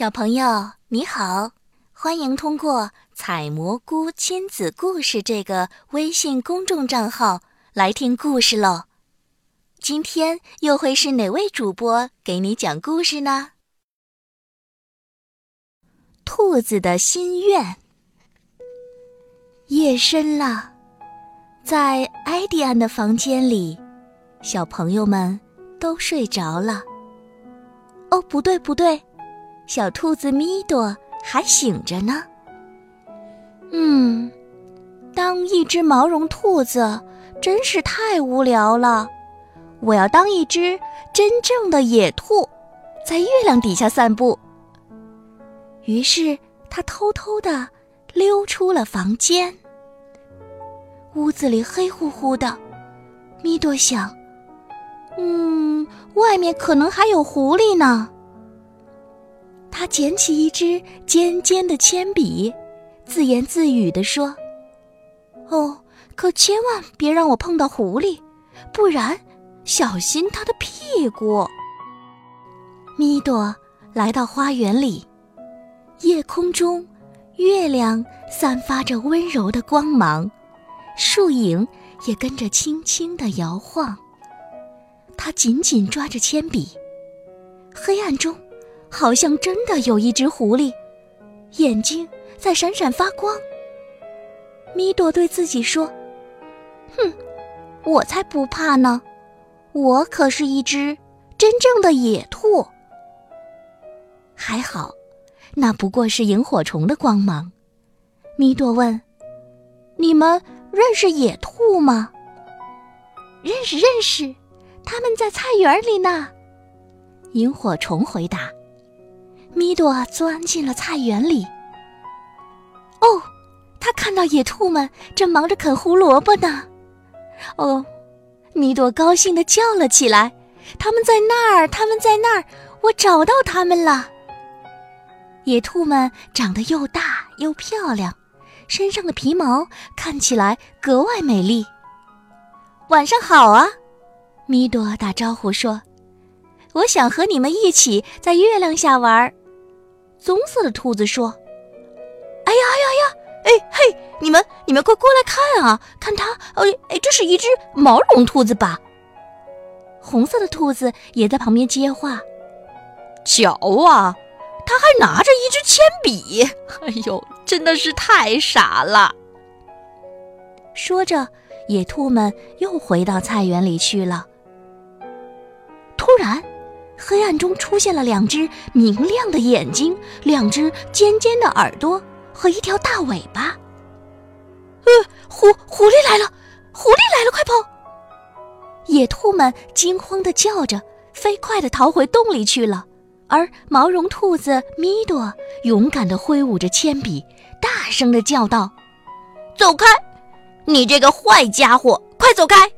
小朋友你好，欢迎通过“采蘑菇亲子故事”这个微信公众账号来听故事喽。今天又会是哪位主播给你讲故事呢？兔子的心愿。夜深了，在埃迪安的房间里，小朋友们都睡着了。哦，不对，不对。小兔子咪朵还醒着呢。嗯，当一只毛绒兔子真是太无聊了。我要当一只真正的野兔，在月亮底下散步。于是他偷偷的溜出了房间。屋子里黑乎乎的，咪朵想：“嗯，外面可能还有狐狸呢。”他捡起一支尖尖的铅笔，自言自语地说：“哦，可千万别让我碰到狐狸，不然小心他的屁股。”米朵来到花园里，夜空中月亮散发着温柔的光芒，树影也跟着轻轻地摇晃。他紧紧抓着铅笔，黑暗中。好像真的有一只狐狸，眼睛在闪闪发光。米朵对自己说：“哼，我才不怕呢，我可是一只真正的野兔。”还好，那不过是萤火虫的光芒。米朵问：“你们认识野兔吗？”“认识，认识，他们在菜园里呢。”萤火虫回答。米朵钻进了菜园里。哦，他看到野兔们正忙着啃胡萝卜呢。哦，米朵高兴地叫了起来：“他们在那儿，他们在那儿，我找到他们了！”野兔们长得又大又漂亮，身上的皮毛看起来格外美丽。晚上好啊，米朵打招呼说：“我想和你们一起在月亮下玩。”棕色的兔子说：“哎呀哎呀呀！哎嘿，你们你们快过来看啊！看它，哎哎，这是一只毛绒兔子吧？”红色的兔子也在旁边接话：“瞧啊，它还拿着一支铅笔！哎呦，真的是太傻了。”说着，野兔们又回到菜园里去了。黑暗中出现了两只明亮的眼睛，两只尖尖的耳朵和一条大尾巴。呃，狐狐狸来了！狐狸来了！快跑！野兔们惊慌地叫着，飞快地逃回洞里去了。而毛绒兔子米朵勇敢地挥舞着铅笔，大声地叫道：“走开！你这个坏家伙，快走开！”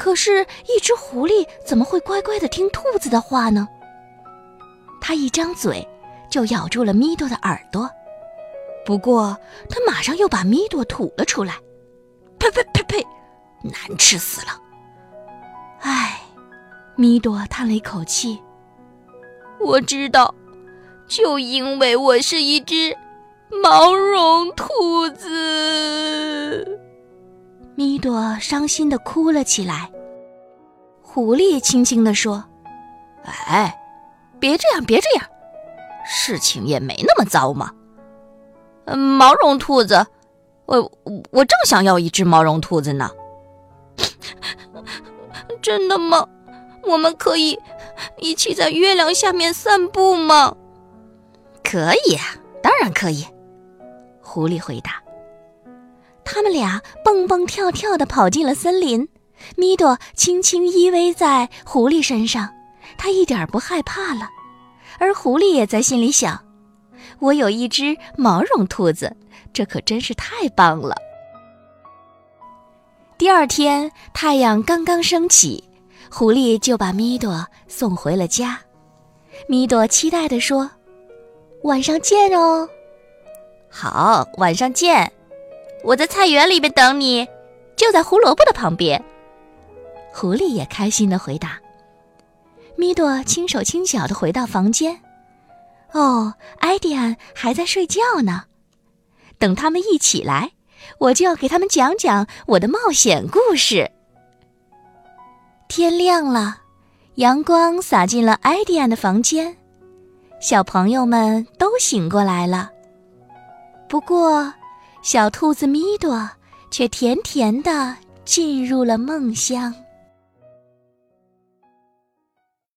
可是，一只狐狸怎么会乖乖的听兔子的话呢？它一张嘴，就咬住了米朵的耳朵。不过，它马上又把米朵吐了出来。呸呸呸呸！难吃死了！唉，米朵叹了一口气。我知道，就因为我是一只毛绒兔子。米朵伤心的哭了起来。狐狸轻轻地说：“哎，别这样，别这样，事情也没那么糟嘛。毛绒兔子，我我正想要一只毛绒兔子呢。真的吗？我们可以一起在月亮下面散步吗？可以啊，当然可以。”狐狸回答。他们俩蹦蹦跳跳地跑进了森林，米朵轻轻依偎在狐狸身上，它一点不害怕了。而狐狸也在心里想：“我有一只毛绒兔子，这可真是太棒了。”第二天，太阳刚刚升起，狐狸就把米朵送回了家。米朵期待地说：“晚上见哦。”“好，晚上见。”我在菜园里边等你，就在胡萝卜的旁边。狐狸也开心的回答。米朵轻手轻脚的回到房间，哦，艾迪安还在睡觉呢。等他们一起来，我就要给他们讲讲我的冒险故事。天亮了，阳光洒进了艾迪安的房间，小朋友们都醒过来了。不过，小兔子米朵却甜甜的进入了梦乡。